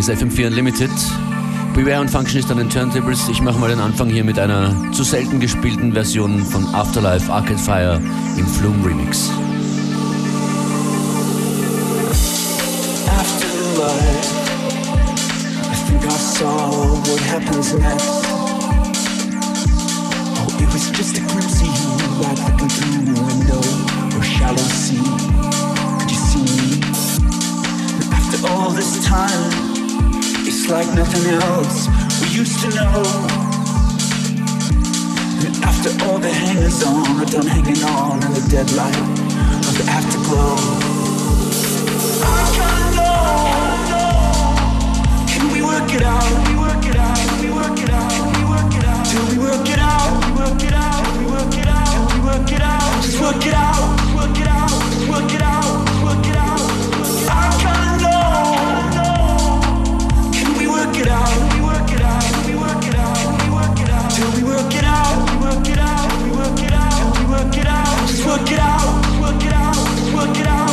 Hier ist FM4 Unlimited. Beware und Function ist an den Turntables. Ich mache mal den Anfang hier mit einer zu selten gespielten Version von Afterlife Arcade Fire im Flume Remix. Afterlife, I think I saw what happens next. Oh, it was just a glimpse of you, like looking through a window or shallow sea. Could you see me? After all this time. like nothing else we used to know. And after all the hangers on we are done hanging on in the dead light of the afterglow. I kinda know. Can we work it out? Can we work it out? Can we work it out? Can we work it out? Till we work it out. We work it out. We work it out. We work it out. Just work it out. Work it out. Work it out. work it out, we work it out, we work it out, just work it out, work it out, work it out.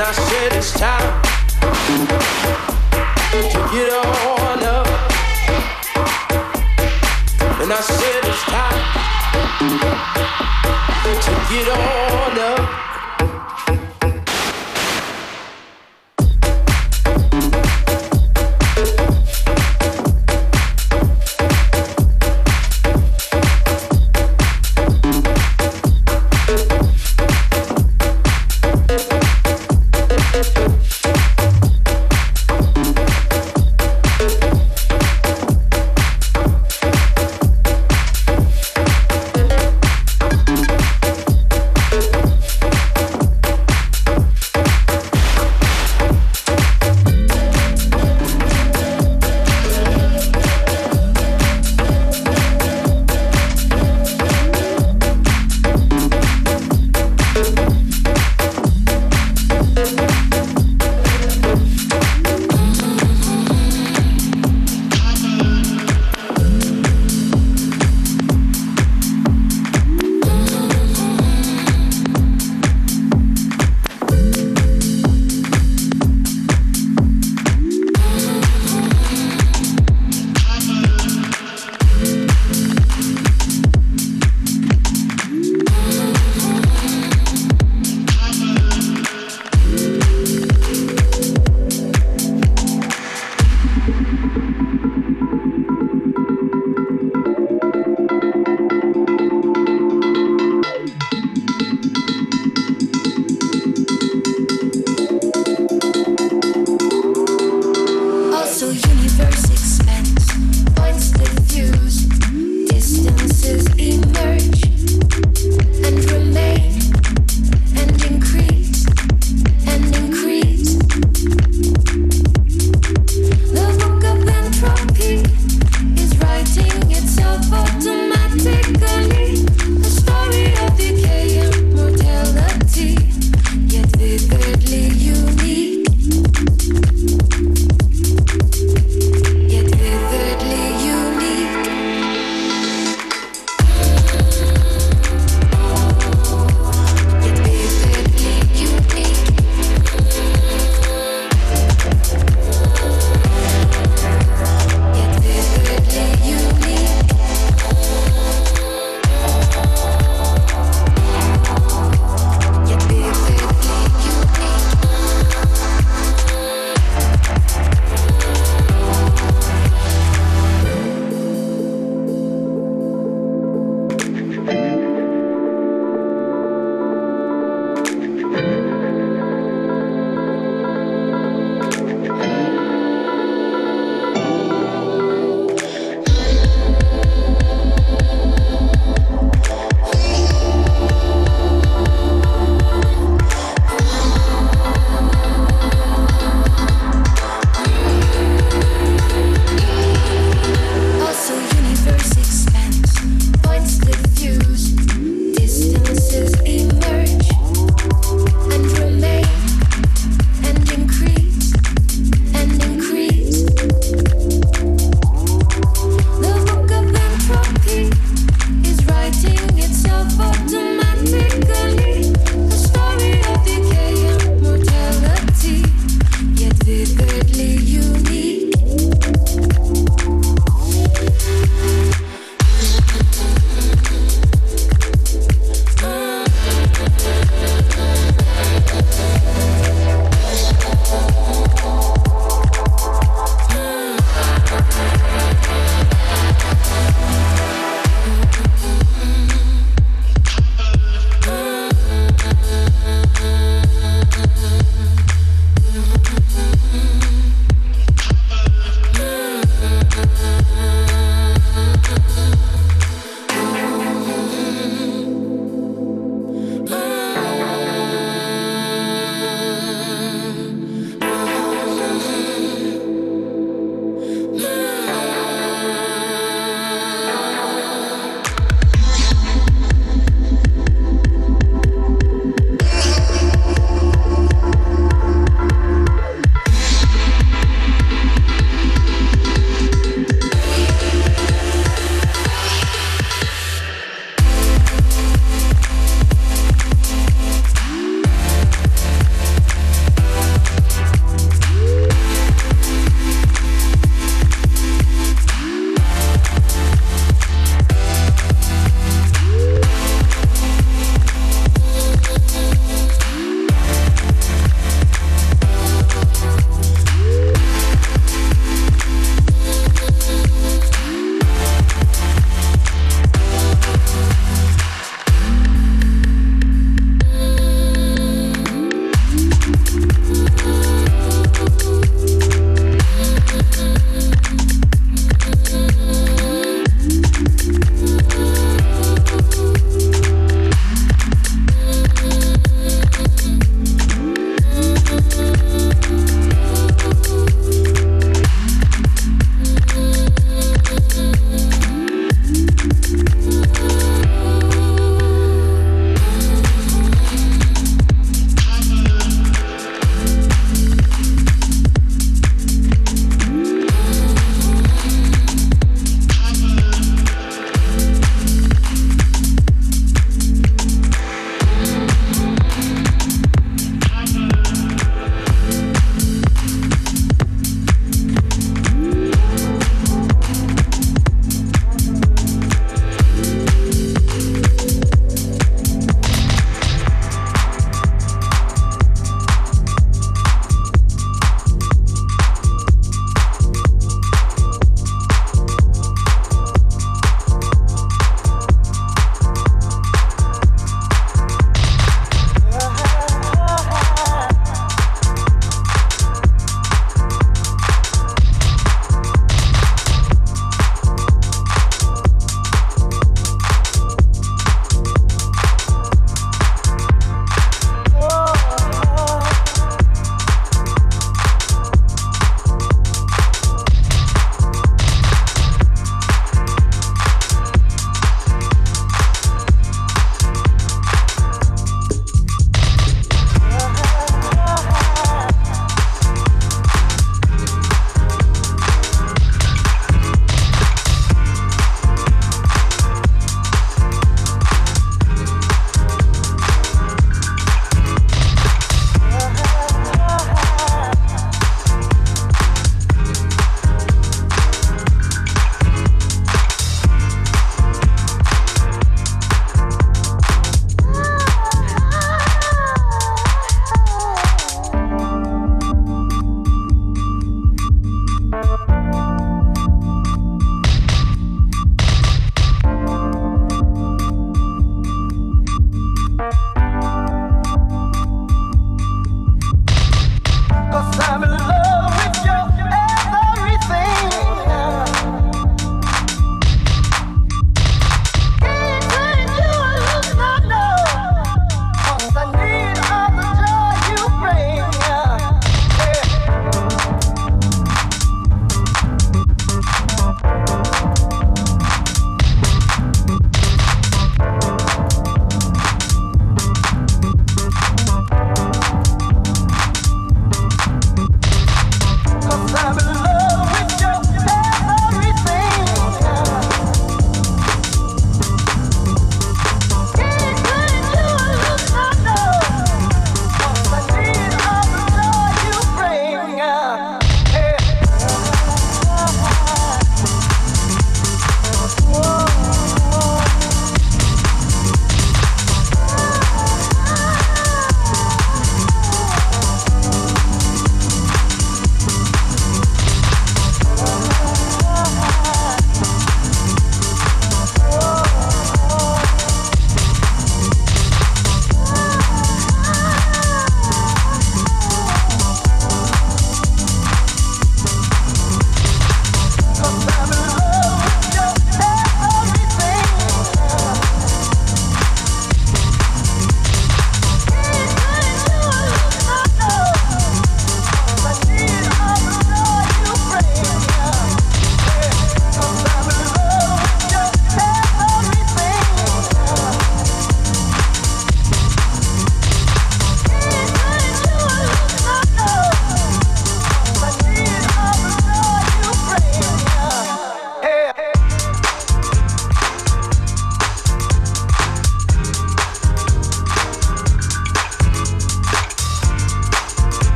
And I said it's time to get on up. And I said it's time to get on.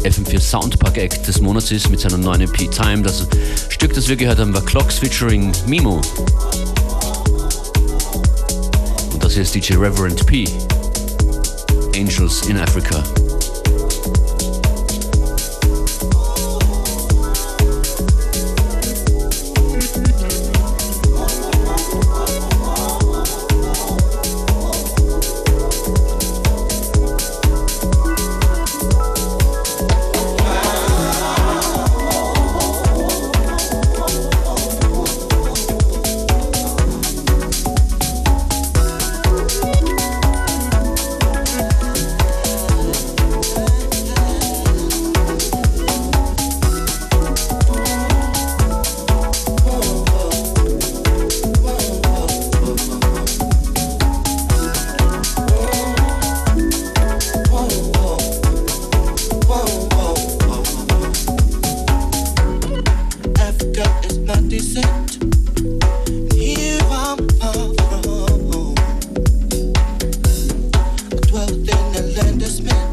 FM4 Soundpark Act des Monats ist mit seiner neuen EP Time. Das Stück, das wir gehört haben, war Clocks featuring Mimo. Und das hier ist DJ Reverend P. Angels in Africa. успех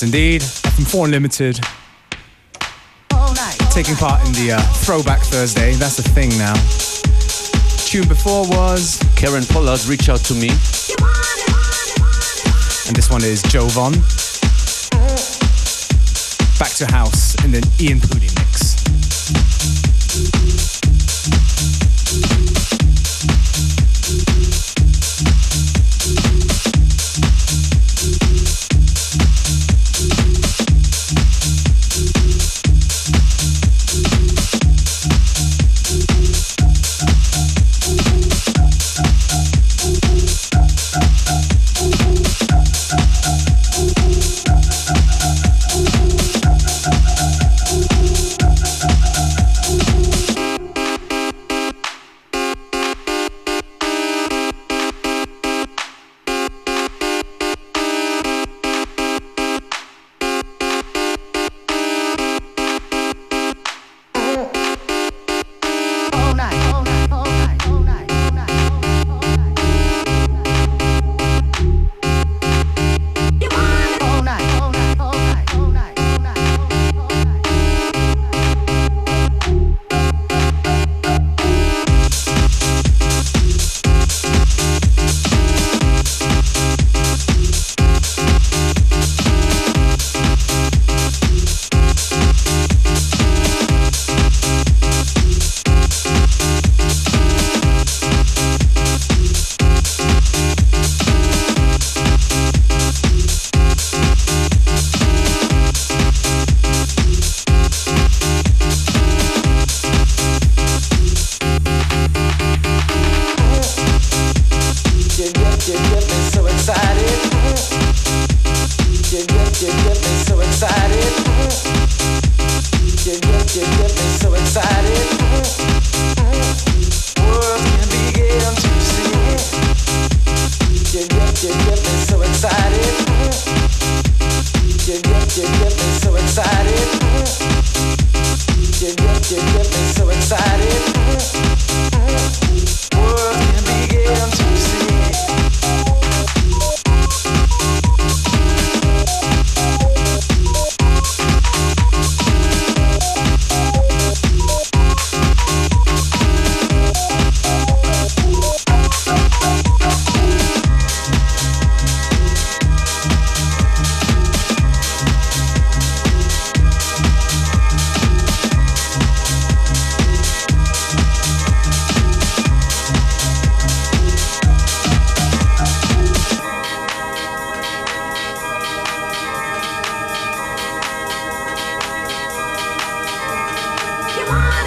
Yes, indeed. FM4 Unlimited. Taking part in the uh, Throwback Thursday. That's a thing now. Tune before was. Karen Pollard, Reach Out to Me. And this one is Joe Von. Back to House and then Ian Pooley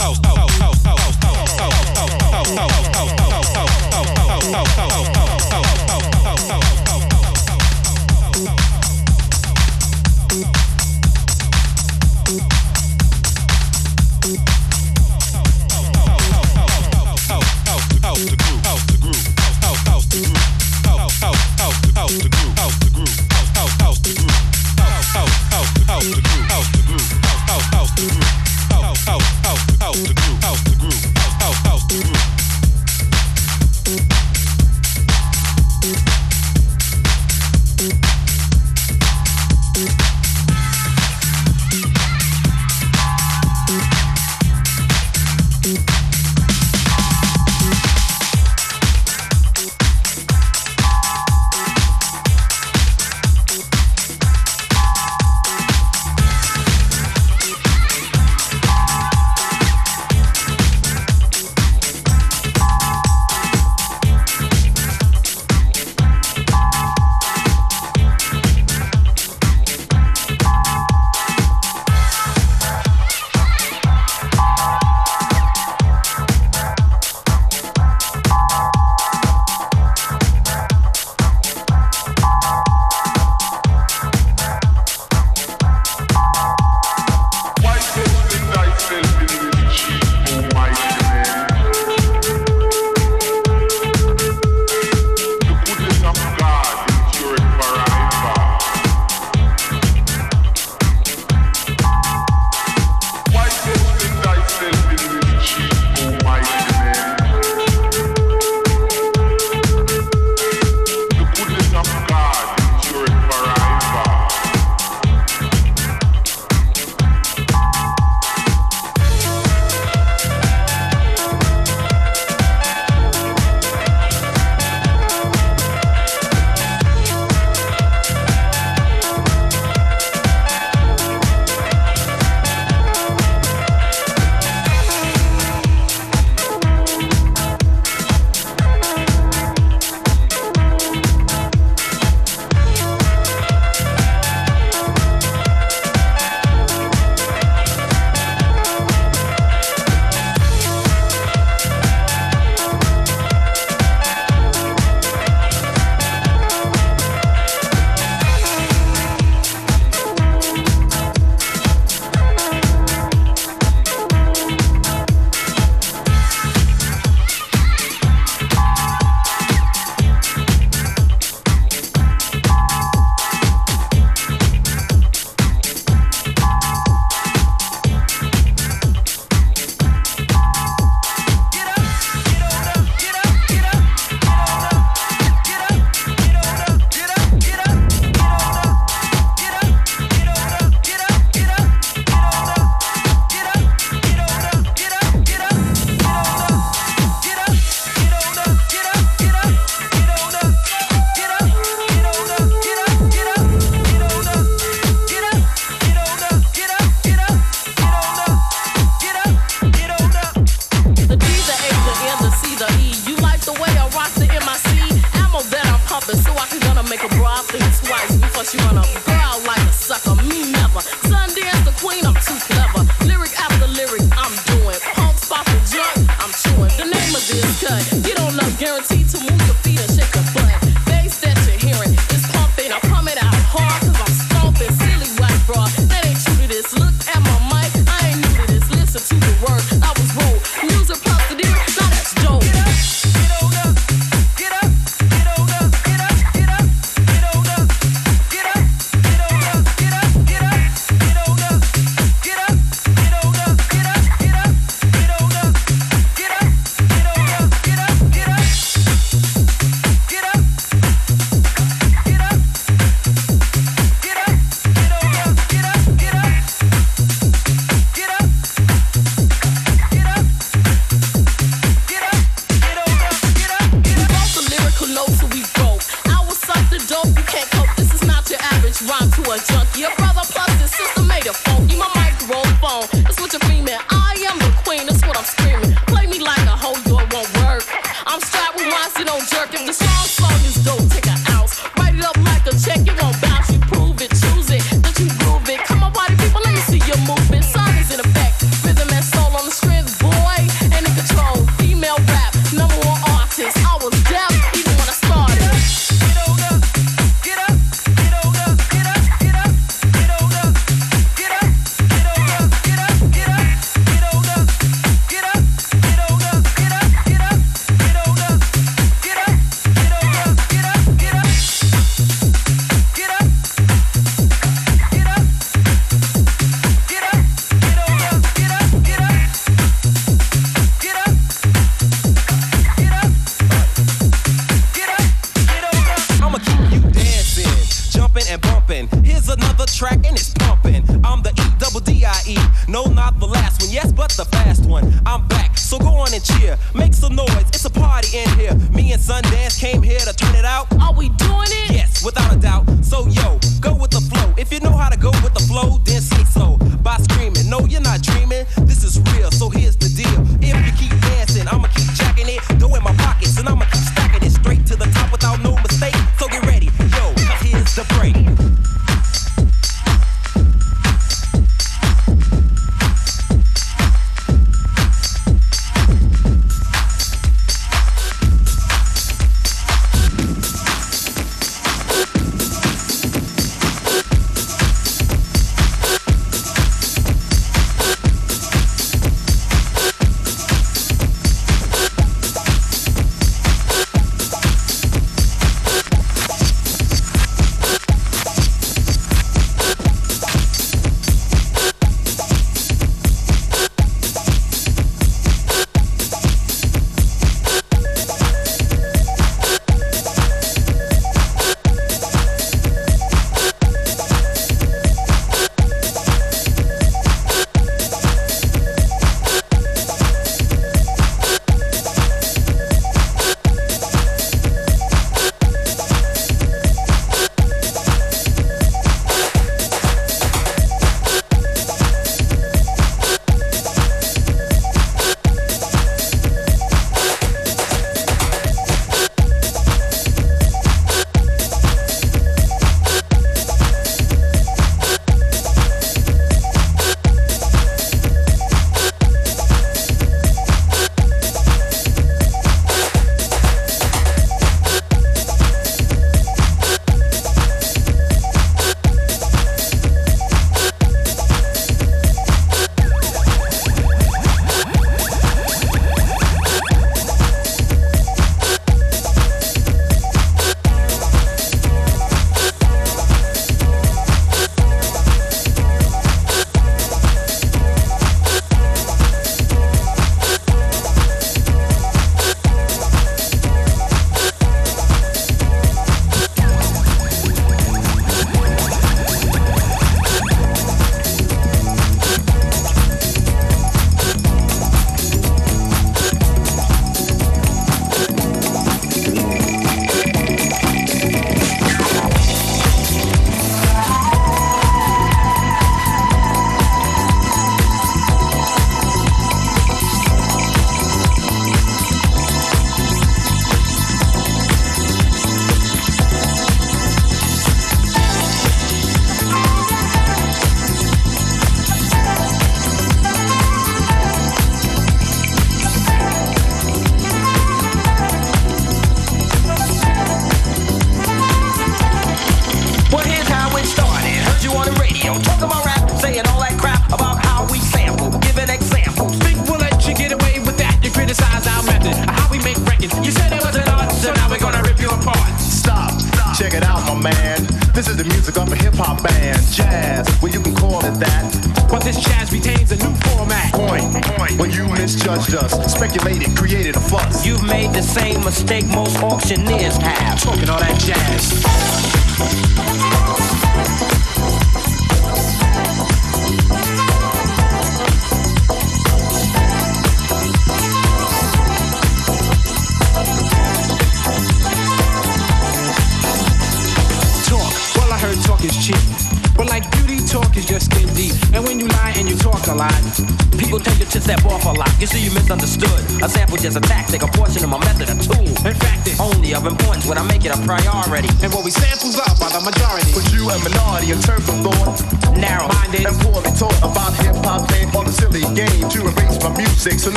out, out,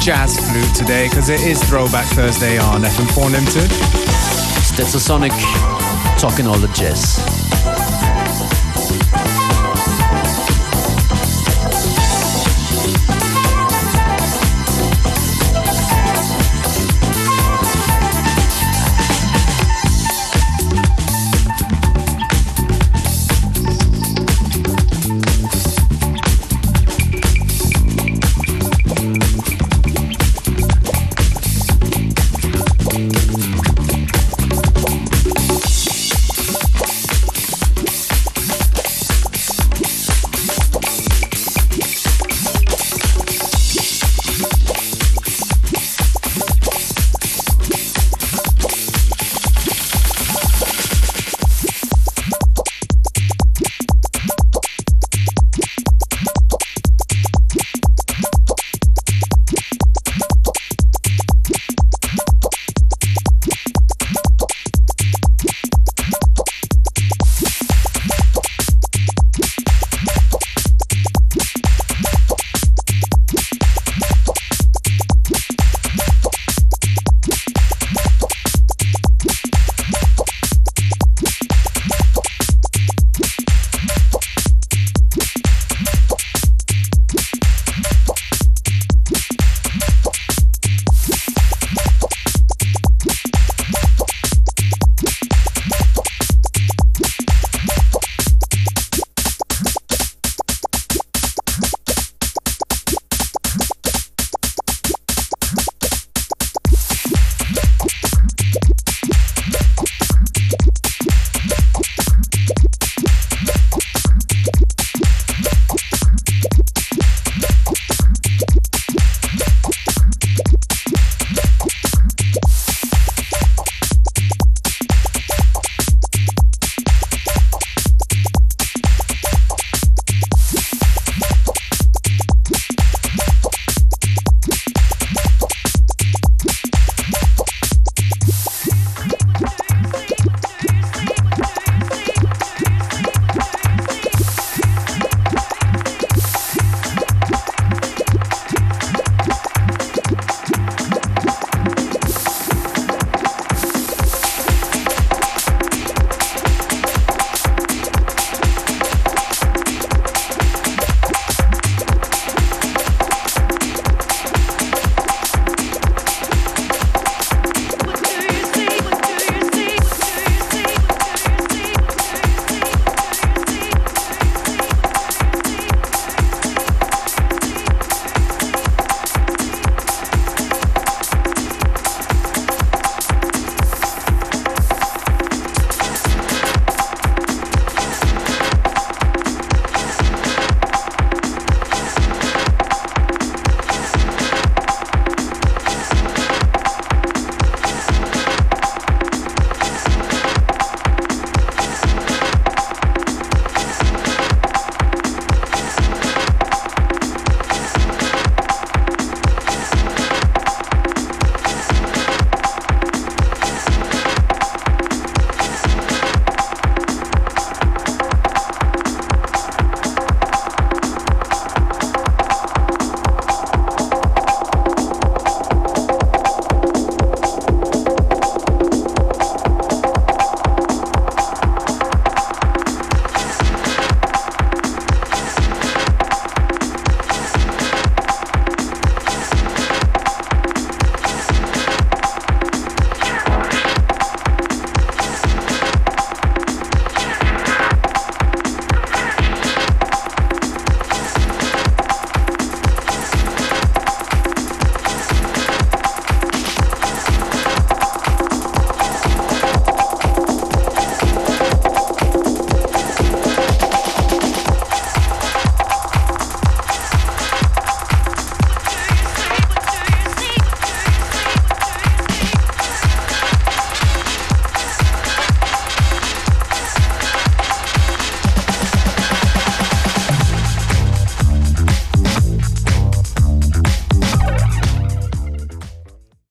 jazz flute today because it is Throwback Thursday on FM4 Limited. Stetsasonic talking all the jazz.